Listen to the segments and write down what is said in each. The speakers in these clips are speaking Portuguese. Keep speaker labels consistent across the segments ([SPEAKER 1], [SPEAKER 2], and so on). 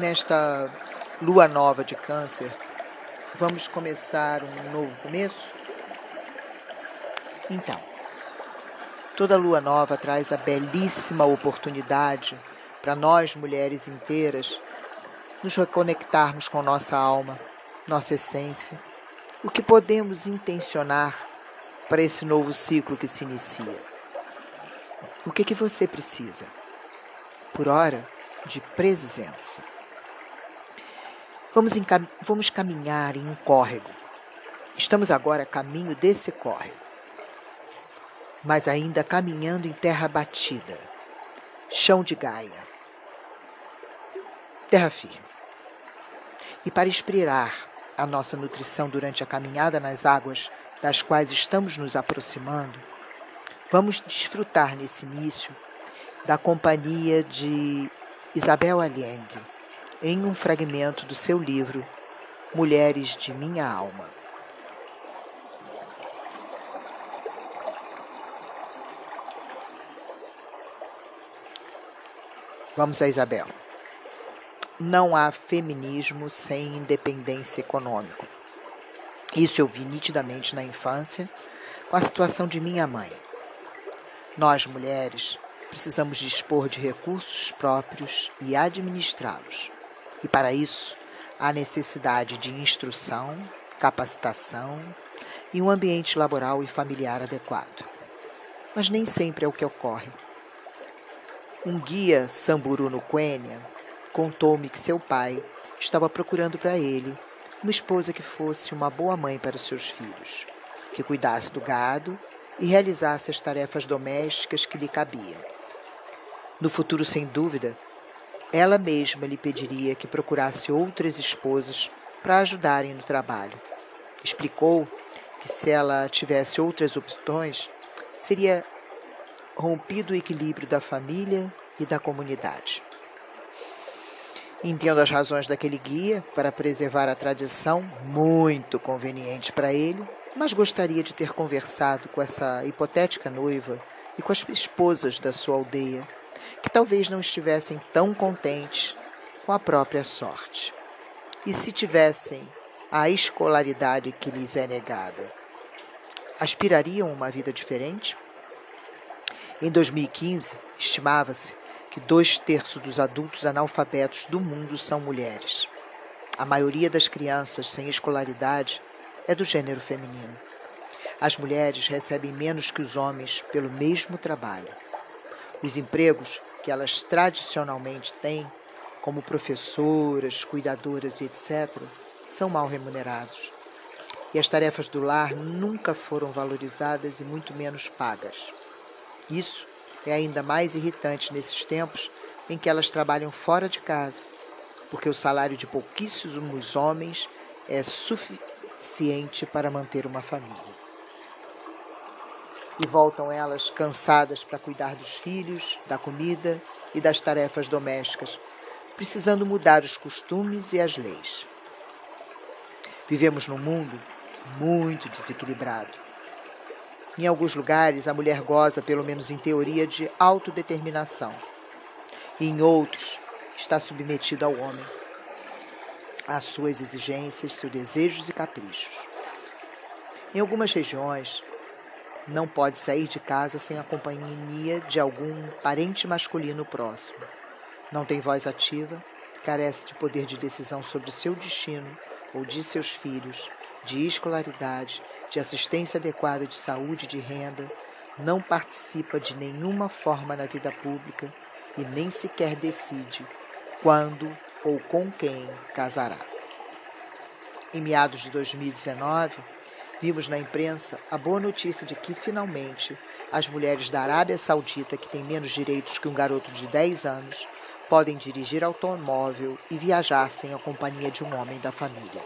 [SPEAKER 1] nesta lua nova de Câncer, vamos começar um novo começo? Então, toda lua nova traz a belíssima oportunidade para nós, mulheres inteiras, nos reconectarmos com nossa alma, nossa essência, o que podemos intencionar para esse novo ciclo que se inicia. O que, que você precisa? Por hora, de presença. Vamos, vamos caminhar em um córrego. Estamos agora a caminho desse córrego, mas ainda caminhando em terra batida, chão de Gaia, terra firme. E para inspirar a nossa nutrição durante a caminhada nas águas das quais estamos nos aproximando, vamos desfrutar nesse início da companhia de Isabel Allende em um fragmento do seu livro Mulheres de Minha Alma. Vamos a Isabel. Não há feminismo sem independência econômica. Isso eu vi nitidamente na infância com a situação de minha mãe. Nós, mulheres, precisamos dispor de recursos próprios e administrá-los. E para isso, há necessidade de instrução, capacitação e um ambiente laboral e familiar adequado. Mas nem sempre é o que ocorre. Um guia samburu no Quênia contou-me que seu pai estava procurando para ele uma esposa que fosse uma boa mãe para os seus filhos, que cuidasse do gado e realizasse as tarefas domésticas que lhe cabiam. No futuro, sem dúvida, ela mesma lhe pediria que procurasse outras esposas para ajudarem no trabalho. Explicou que se ela tivesse outras opções, seria rompido o equilíbrio da família e da comunidade. Entendo as razões daquele guia para preservar a tradição, muito conveniente para ele, mas gostaria de ter conversado com essa hipotética noiva e com as esposas da sua aldeia que talvez não estivessem tão contentes com a própria sorte. E se tivessem a escolaridade que lhes é negada, aspirariam uma vida diferente? Em 2015, estimava-se que dois terços dos adultos analfabetos do mundo são mulheres. A maioria das crianças sem escolaridade é do gênero feminino. As mulheres recebem menos que os homens pelo mesmo trabalho. Os empregos que elas tradicionalmente têm, como professoras, cuidadoras e etc., são mal remunerados. E as tarefas do lar nunca foram valorizadas e muito menos pagas. Isso é ainda mais irritante nesses tempos em que elas trabalham fora de casa, porque o salário de pouquíssimos homens é suficiente para manter uma família e voltam elas cansadas para cuidar dos filhos, da comida e das tarefas domésticas, precisando mudar os costumes e as leis. Vivemos num mundo muito desequilibrado. Em alguns lugares, a mulher goza, pelo menos em teoria, de autodeterminação. E em outros, está submetida ao homem, às suas exigências, seus desejos e caprichos. Em algumas regiões, não pode sair de casa sem a companhia de algum parente masculino próximo. Não tem voz ativa, carece de poder de decisão sobre seu destino ou de seus filhos, de escolaridade, de assistência adequada de saúde e de renda, não participa de nenhuma forma na vida pública e nem sequer decide quando ou com quem casará. Em meados de 2019, Vimos na imprensa a boa notícia de que, finalmente, as mulheres da Arábia Saudita, que têm menos direitos que um garoto de 10 anos, podem dirigir automóvel e viajar sem a companhia de um homem da família.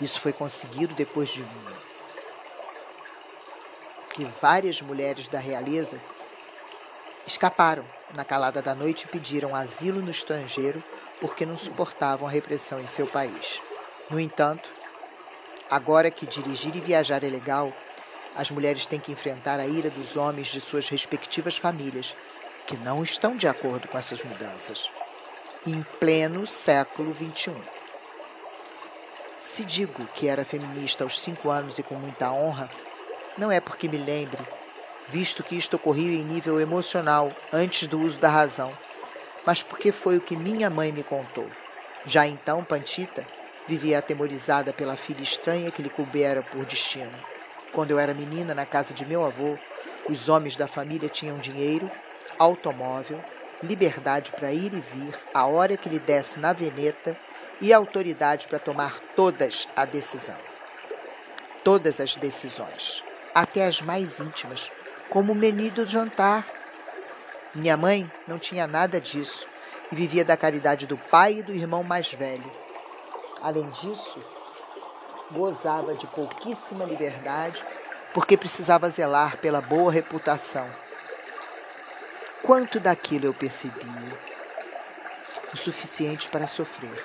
[SPEAKER 1] Isso foi conseguido depois de que várias mulheres da realeza escaparam na calada da noite e pediram asilo no estrangeiro porque não suportavam a repressão em seu país. No entanto, Agora que dirigir e viajar é legal, as mulheres têm que enfrentar a ira dos homens de suas respectivas famílias, que não estão de acordo com essas mudanças. em pleno século XXI. Se digo que era feminista aos cinco anos e com muita honra, não é porque me lembre, visto que isto ocorreu em nível emocional antes do uso da razão, mas porque foi o que minha mãe me contou. Já então, Pantita vivia atemorizada pela filha estranha que lhe coubera por destino. Quando eu era menina, na casa de meu avô, os homens da família tinham dinheiro, automóvel, liberdade para ir e vir a hora que lhe desse na veneta e autoridade para tomar todas a decisão. Todas as decisões, até as mais íntimas, como o menu do jantar. Minha mãe não tinha nada disso e vivia da caridade do pai e do irmão mais velho. Além disso, gozava de pouquíssima liberdade porque precisava zelar pela boa reputação. Quanto daquilo eu percebia? O suficiente para sofrer.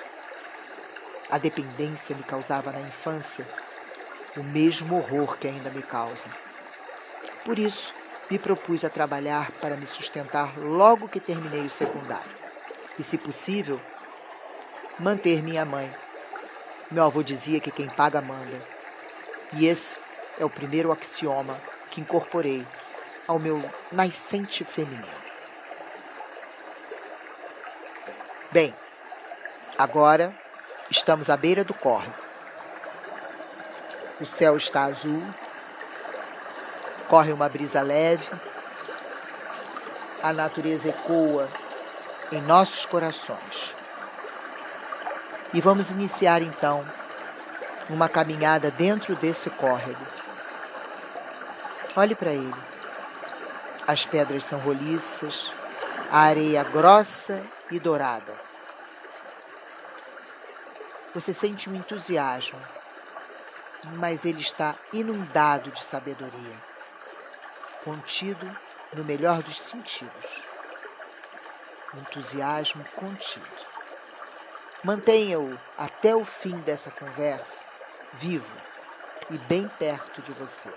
[SPEAKER 1] A dependência me causava na infância o mesmo horror que ainda me causa. Por isso, me propus a trabalhar para me sustentar logo que terminei o secundário. E, se possível, manter minha mãe. Meu avô dizia que quem paga manda. E esse é o primeiro axioma que incorporei ao meu nascente feminino. Bem, agora estamos à beira do córrego. O céu está azul, corre uma brisa leve, a natureza ecoa em nossos corações. E vamos iniciar então uma caminhada dentro desse córrego. Olhe para ele. As pedras são roliças, a areia grossa e dourada. Você sente um entusiasmo, mas ele está inundado de sabedoria, contido no melhor dos sentidos. Entusiasmo contido. Mantenha-o até o fim dessa conversa vivo e bem perto de você.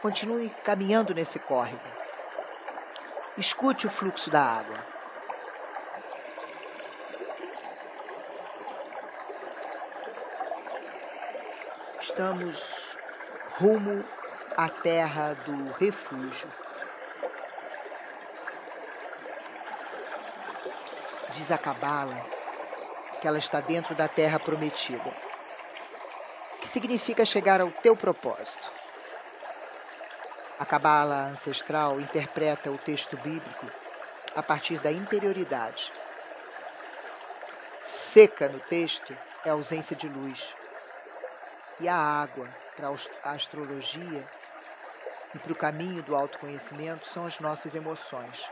[SPEAKER 1] Continue caminhando nesse córrego. Escute o fluxo da água. Estamos rumo à terra do refúgio. Diz a Cabala que ela está dentro da terra prometida, que significa chegar ao teu propósito. A Cabala ancestral interpreta o texto bíblico a partir da interioridade. Seca no texto é ausência de luz. E a água, para a astrologia e para o caminho do autoconhecimento, são as nossas emoções.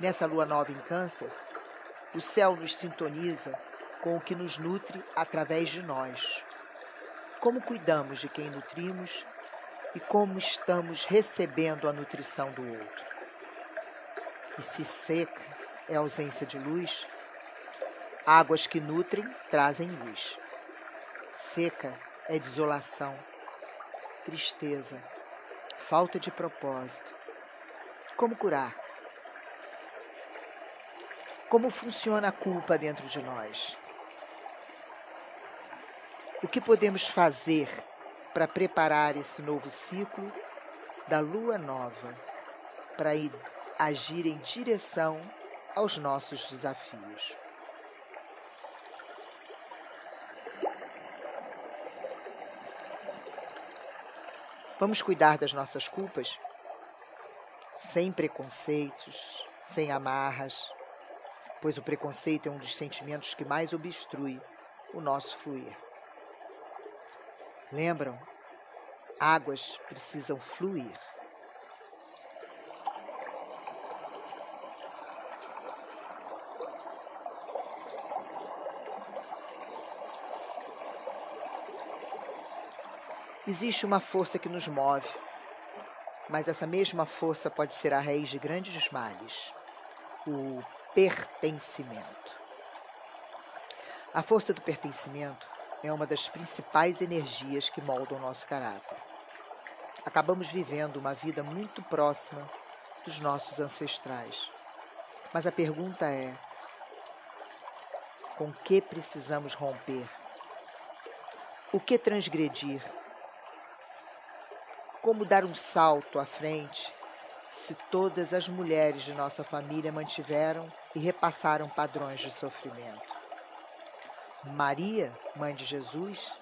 [SPEAKER 1] Nessa lua nova em Câncer, o céu nos sintoniza com o que nos nutre através de nós. Como cuidamos de quem nutrimos e como estamos recebendo a nutrição do outro. E se seca é ausência de luz, águas que nutrem trazem luz seca é desolação, tristeza, falta de propósito. Como curar? Como funciona a culpa dentro de nós? O que podemos fazer para preparar esse novo ciclo da lua nova para agir em direção aos nossos desafios? Vamos cuidar das nossas culpas sem preconceitos, sem amarras, pois o preconceito é um dos sentimentos que mais obstrui o nosso fluir. Lembram? Águas precisam fluir. Existe uma força que nos move, mas essa mesma força pode ser a raiz de grandes males o pertencimento. A força do pertencimento é uma das principais energias que moldam o nosso caráter. acabamos vivendo uma vida muito próxima dos nossos ancestrais. Mas a pergunta é: com que precisamos romper? O que transgredir? Como dar um salto à frente se todas as mulheres de nossa família mantiveram e repassaram padrões de sofrimento? Maria, mãe de Jesus,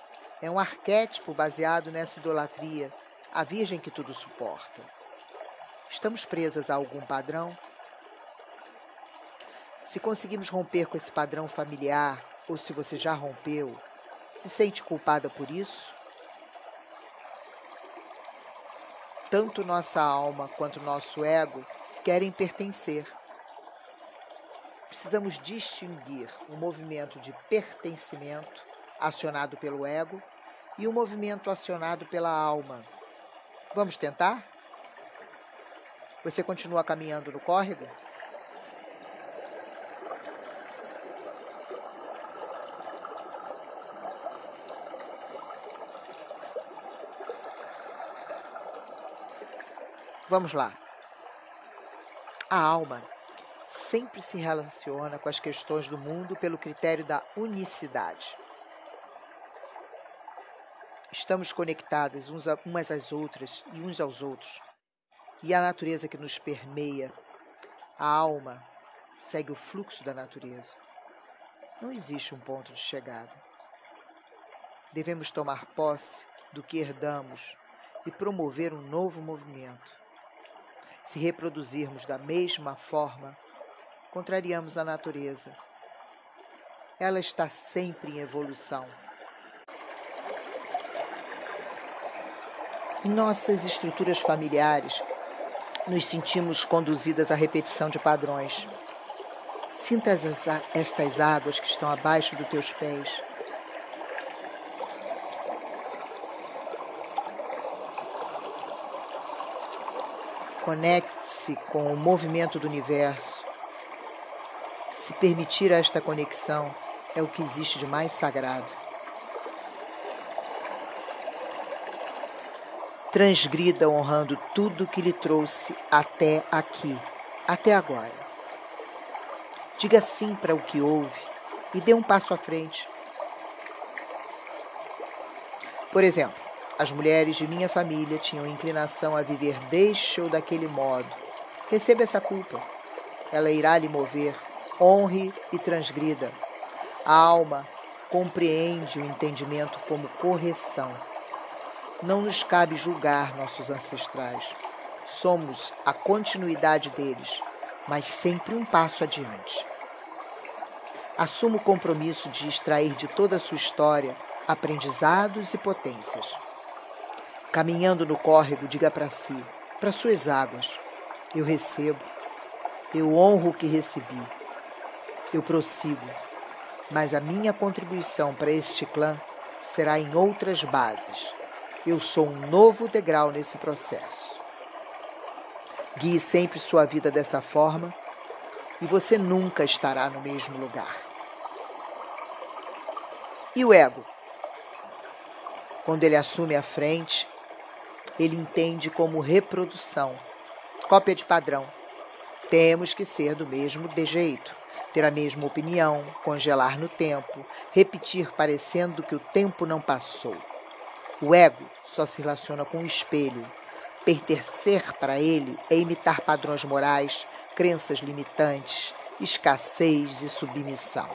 [SPEAKER 1] é um arquétipo baseado nessa idolatria, a Virgem que tudo suporta. Estamos presas a algum padrão? Se conseguimos romper com esse padrão familiar, ou se você já rompeu, se sente culpada por isso? Tanto nossa alma quanto nosso ego querem pertencer. Precisamos distinguir o movimento de pertencimento acionado pelo ego e o movimento acionado pela alma. Vamos tentar? Você continua caminhando no córrego? Vamos lá. A alma sempre se relaciona com as questões do mundo pelo critério da unicidade. Estamos conectadas umas às outras e uns aos outros. E a natureza que nos permeia, a alma, segue o fluxo da natureza. Não existe um ponto de chegada. Devemos tomar posse do que herdamos e promover um novo movimento se reproduzirmos da mesma forma, contrariamos a natureza. Ela está sempre em evolução. Em nossas estruturas familiares, nos sentimos conduzidas à repetição de padrões. Sinta estas águas que estão abaixo dos teus pés Conecte-se com o movimento do universo. Se permitir esta conexão é o que existe de mais sagrado. Transgrida honrando tudo que lhe trouxe até aqui, até agora. Diga sim para o que houve e dê um passo à frente. Por exemplo, as mulheres de minha família tinham inclinação a viver deste ou daquele modo. Receba essa culpa. Ela irá lhe mover. Honre e transgrida. A alma compreende o entendimento como correção. Não nos cabe julgar nossos ancestrais. Somos a continuidade deles, mas sempre um passo adiante. Assuma o compromisso de extrair de toda a sua história aprendizados e potências. Caminhando no córrego, diga para si, para suas águas: Eu recebo, eu honro o que recebi, eu prossigo, mas a minha contribuição para este clã será em outras bases. Eu sou um novo degrau nesse processo. Guie sempre sua vida dessa forma e você nunca estará no mesmo lugar. E o ego? Quando ele assume a frente, ele entende como reprodução, cópia de padrão. Temos que ser do mesmo jeito, ter a mesma opinião, congelar no tempo, repetir parecendo que o tempo não passou. O ego só se relaciona com o espelho. Pertencer para ele é imitar padrões morais, crenças limitantes, escassez e submissão.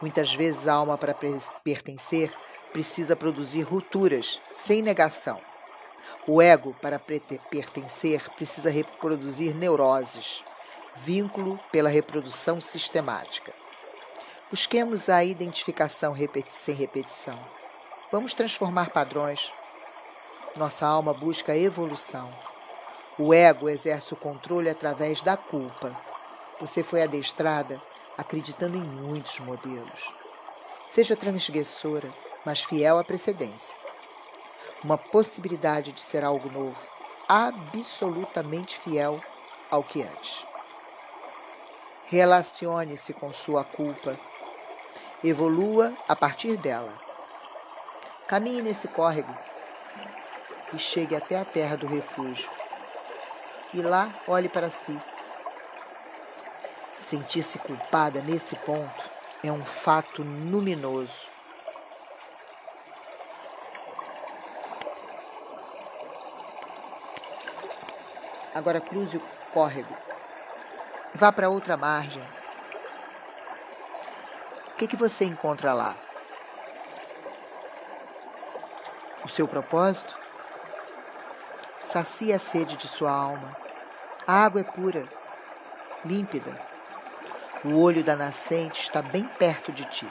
[SPEAKER 1] Muitas vezes a alma, para pertencer, precisa produzir rupturas, sem negação. O ego, para pertencer, precisa reproduzir neuroses, vínculo pela reprodução sistemática. Busquemos a identificação sem repetição. Vamos transformar padrões. Nossa alma busca evolução. O ego exerce o controle através da culpa. Você foi adestrada acreditando em muitos modelos. Seja transgressora, mas fiel à precedência. Uma possibilidade de ser algo novo, absolutamente fiel ao que antes. Relacione-se com sua culpa. Evolua a partir dela. Caminhe nesse córrego e chegue até a terra do refúgio. E lá olhe para si. Sentir-se culpada nesse ponto é um fato luminoso. Agora cruze o córrego. Vá para outra margem. O que, que você encontra lá? O seu propósito? Sacia a sede de sua alma. A água é pura, límpida. O olho da nascente está bem perto de ti.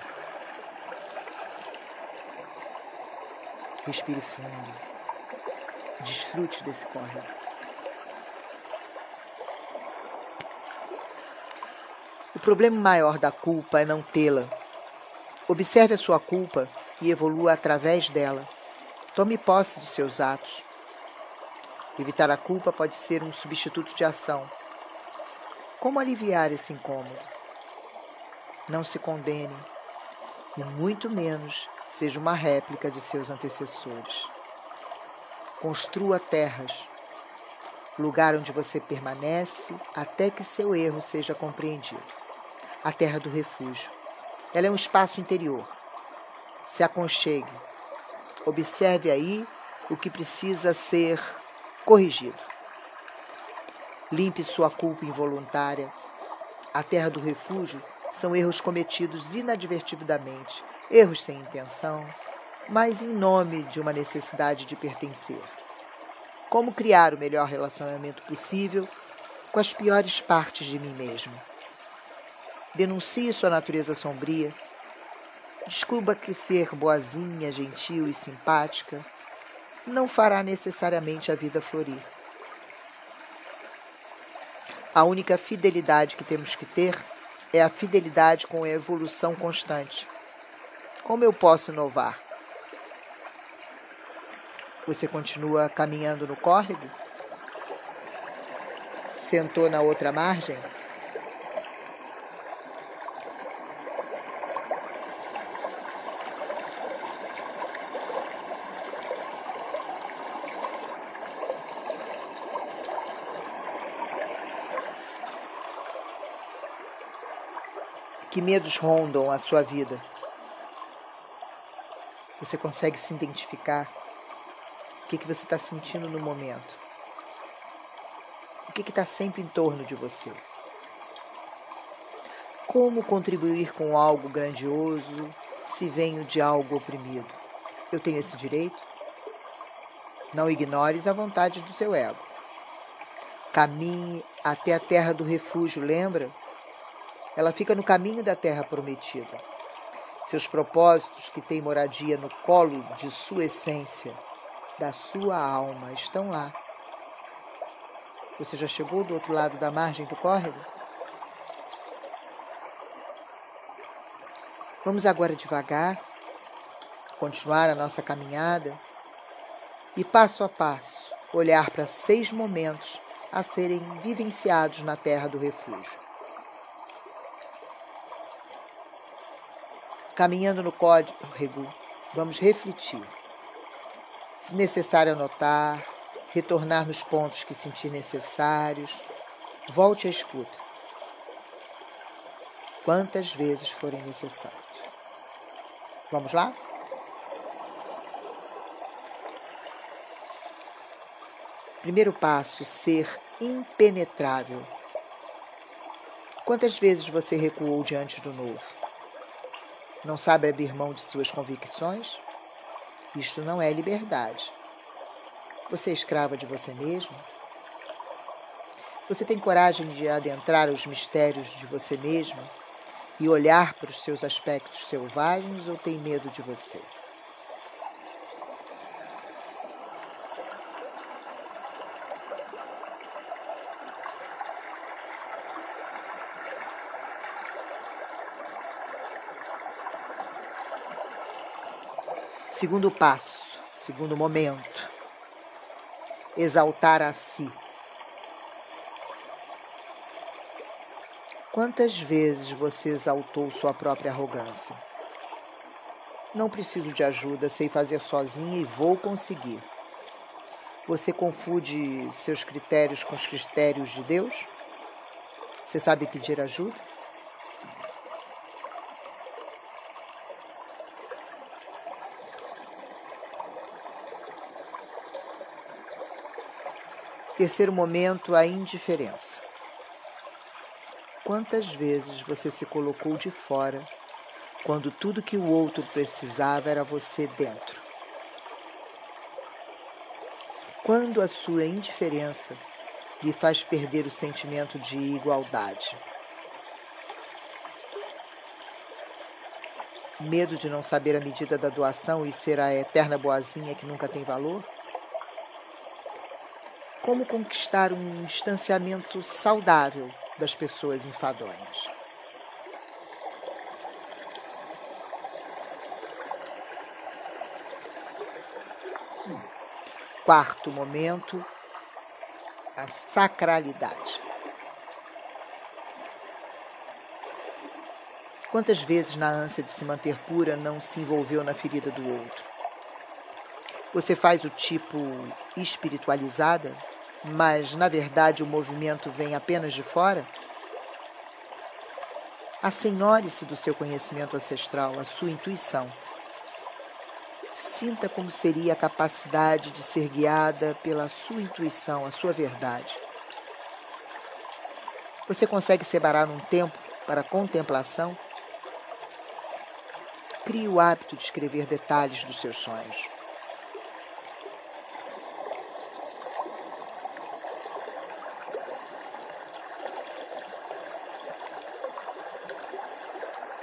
[SPEAKER 1] Respire fundo. Desfrute desse córrego. Problema maior da culpa é não tê-la. Observe a sua culpa e evolua através dela. Tome posse de seus atos. Evitar a culpa pode ser um substituto de ação. Como aliviar esse incômodo? Não se condene, e muito menos seja uma réplica de seus antecessores. Construa terras, lugar onde você permanece até que seu erro seja compreendido. A terra do refúgio. Ela é um espaço interior. Se aconchegue. Observe aí o que precisa ser corrigido. Limpe sua culpa involuntária. A terra do refúgio são erros cometidos inadvertidamente, erros sem intenção, mas em nome de uma necessidade de pertencer. Como criar o melhor relacionamento possível com as piores partes de mim mesmo. Denuncie sua natureza sombria. Descubra que ser boazinha, gentil e simpática não fará necessariamente a vida florir. A única fidelidade que temos que ter é a fidelidade com a evolução constante. Como eu posso inovar? Você continua caminhando no córrego? Sentou na outra margem? Que medos rondam a sua vida? Você consegue se identificar? O que, que você está sentindo no momento? O que está sempre em torno de você? Como contribuir com algo grandioso se venho de algo oprimido? Eu tenho esse direito? Não ignores a vontade do seu ego. Caminhe até a terra do refúgio, lembra? Ela fica no caminho da terra prometida. Seus propósitos, que têm moradia no colo de sua essência, da sua alma, estão lá. Você já chegou do outro lado da margem do córrego? Vamos agora devagar, continuar a nossa caminhada e, passo a passo, olhar para seis momentos a serem vivenciados na terra do refúgio. Caminhando no código, vamos refletir. Se necessário anotar, retornar nos pontos que sentir necessários, volte à escuta. Quantas vezes forem necessárias. Vamos lá? Primeiro passo: ser impenetrável. Quantas vezes você recuou diante do novo? Não sabe abrir mão de suas convicções? Isto não é liberdade. Você é escrava de você mesmo? Você tem coragem de adentrar os mistérios de você mesmo e olhar para os seus aspectos selvagens ou tem medo de você? Segundo passo, segundo momento, exaltar a si. Quantas vezes você exaltou sua própria arrogância? Não preciso de ajuda, sei fazer sozinha e vou conseguir. Você confunde seus critérios com os critérios de Deus? Você sabe pedir ajuda? Terceiro momento, a indiferença. Quantas vezes você se colocou de fora quando tudo que o outro precisava era você dentro? Quando a sua indiferença lhe faz perder o sentimento de igualdade? Medo de não saber a medida da doação e ser a eterna boazinha que nunca tem valor? Como conquistar um distanciamento saudável das pessoas enfadonhas. Quarto momento, a sacralidade. Quantas vezes, na ânsia de se manter pura, não se envolveu na ferida do outro? Você faz o tipo espiritualizada mas na verdade o movimento vem apenas de fora? Assenhore-se do seu conhecimento ancestral, a sua intuição. Sinta como seria a capacidade de ser guiada pela sua intuição, a sua verdade. Você consegue separar um tempo para contemplação? Crie o hábito de escrever detalhes dos seus sonhos.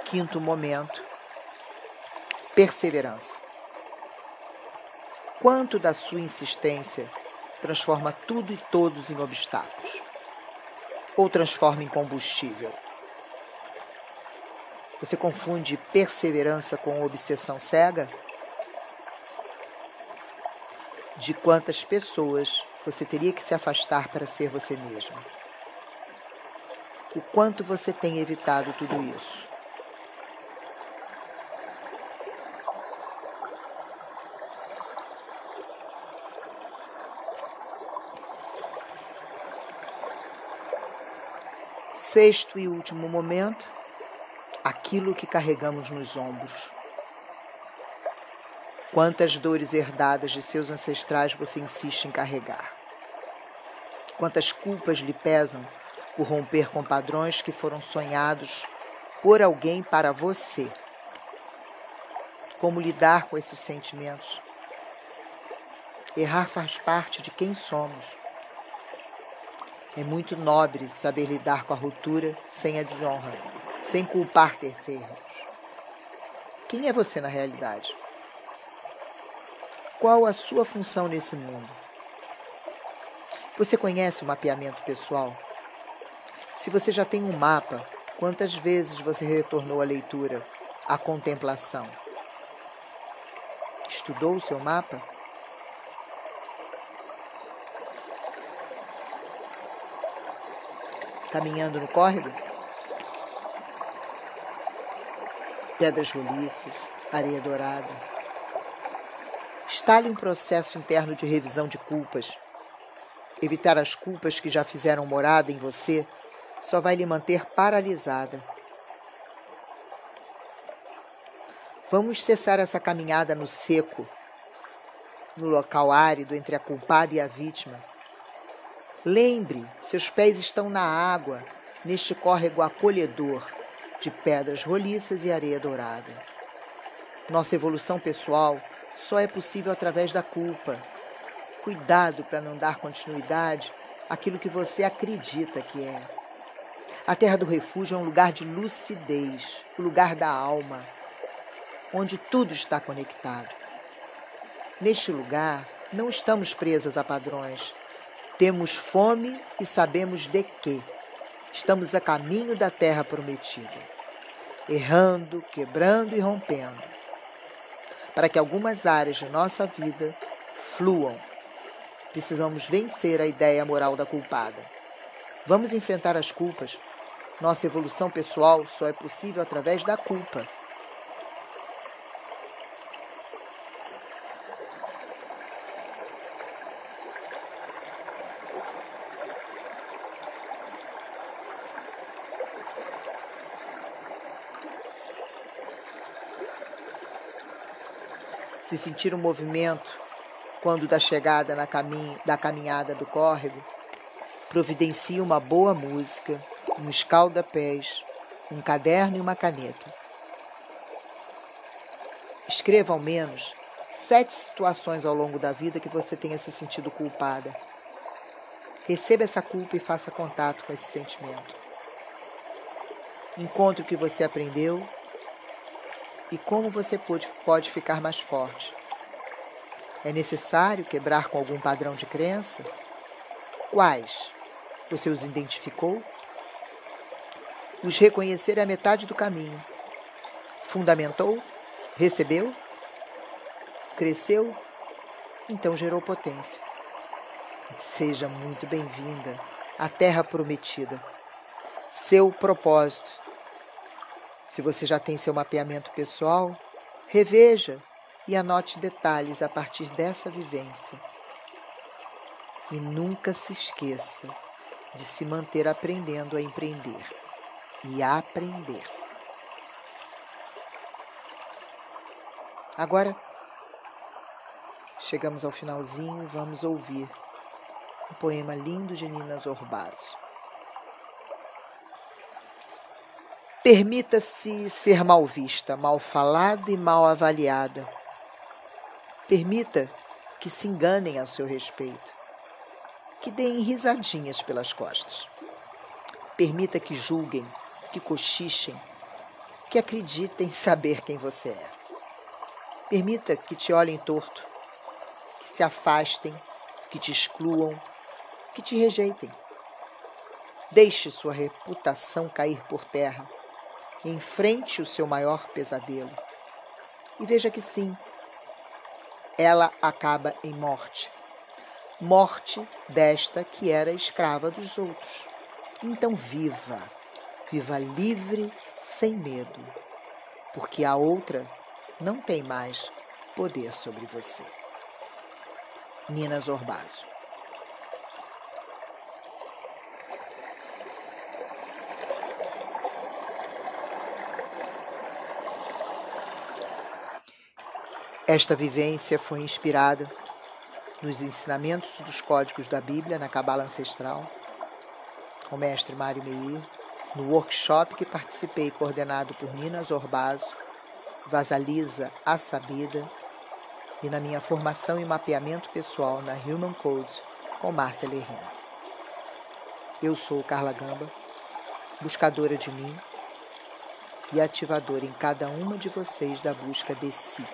[SPEAKER 1] Quinto momento, perseverança. Quanto da sua insistência transforma tudo e todos em obstáculos? Ou transforma em combustível? Você confunde perseverança com obsessão cega? De quantas pessoas você teria que se afastar para ser você mesmo? O quanto você tem evitado tudo isso? Sexto e último momento, aquilo que carregamos nos ombros. Quantas dores herdadas de seus ancestrais você insiste em carregar? Quantas culpas lhe pesam por romper com padrões que foram sonhados por alguém para você? Como lidar com esses sentimentos? Errar faz parte de quem somos. É muito nobre saber lidar com a ruptura sem a desonra, sem culpar terceiros. Quem é você na realidade? Qual a sua função nesse mundo? Você conhece o mapeamento pessoal? Se você já tem um mapa, quantas vezes você retornou à leitura, à contemplação? Estudou o seu mapa? Caminhando no córrego? Pedras roliças, areia dourada. Está-lhe um processo interno de revisão de culpas. Evitar as culpas que já fizeram morada em você só vai lhe manter paralisada. Vamos cessar essa caminhada no seco, no local árido entre a culpada e a vítima Lembre, seus pés estão na água, neste córrego acolhedor de pedras roliças e areia dourada. Nossa evolução pessoal só é possível através da culpa. Cuidado para não dar continuidade àquilo que você acredita que é. A Terra do Refúgio é um lugar de lucidez, o lugar da alma, onde tudo está conectado. Neste lugar, não estamos presas a padrões, temos fome e sabemos de quê. Estamos a caminho da terra prometida, errando, quebrando e rompendo, para que algumas áreas de nossa vida fluam. Precisamos vencer a ideia moral da culpada. Vamos enfrentar as culpas. Nossa evolução pessoal só é possível através da culpa. Se sentir um movimento quando da chegada na caminho, da caminhada do córrego, providencie uma boa música, um escalda-pés, um caderno e uma caneta. Escreva ao menos sete situações ao longo da vida que você tenha se sentido culpada. Receba essa culpa e faça contato com esse sentimento. Encontre o que você aprendeu e como você pode, pode ficar mais forte. É necessário quebrar com algum padrão de crença? Quais? Você os identificou? Os reconhecer é a metade do caminho. Fundamentou? Recebeu? Cresceu? Então gerou potência. Seja muito bem-vinda à Terra Prometida. Seu propósito. Se você já tem seu mapeamento pessoal, reveja e anote detalhes a partir dessa vivência. E nunca se esqueça de se manter aprendendo a empreender e a aprender. Agora, chegamos ao finalzinho e vamos ouvir um poema lindo de Nina Zorbazo. Permita-se ser mal vista, mal falada e mal avaliada. Permita que se enganem a seu respeito, que deem risadinhas pelas costas. Permita que julguem, que cochichem, que acreditem saber quem você é. Permita que te olhem torto, que se afastem, que te excluam, que te rejeitem. Deixe sua reputação cair por terra. Enfrente o seu maior pesadelo. E veja que sim, ela acaba em morte. Morte desta que era escrava dos outros. Então viva, viva livre, sem medo, porque a outra não tem mais poder sobre você. Nina Zorbazo Esta vivência foi inspirada nos ensinamentos dos códigos da Bíblia na Cabala Ancestral, com o mestre Mário Meir, no workshop que participei, coordenado por Nina Zorbazo, Vasalisa Assabida, e na minha formação em mapeamento pessoal na Human Code com Márcia Lerrina. Eu sou Carla Gamba, buscadora de mim e ativadora em cada uma de vocês da busca de si.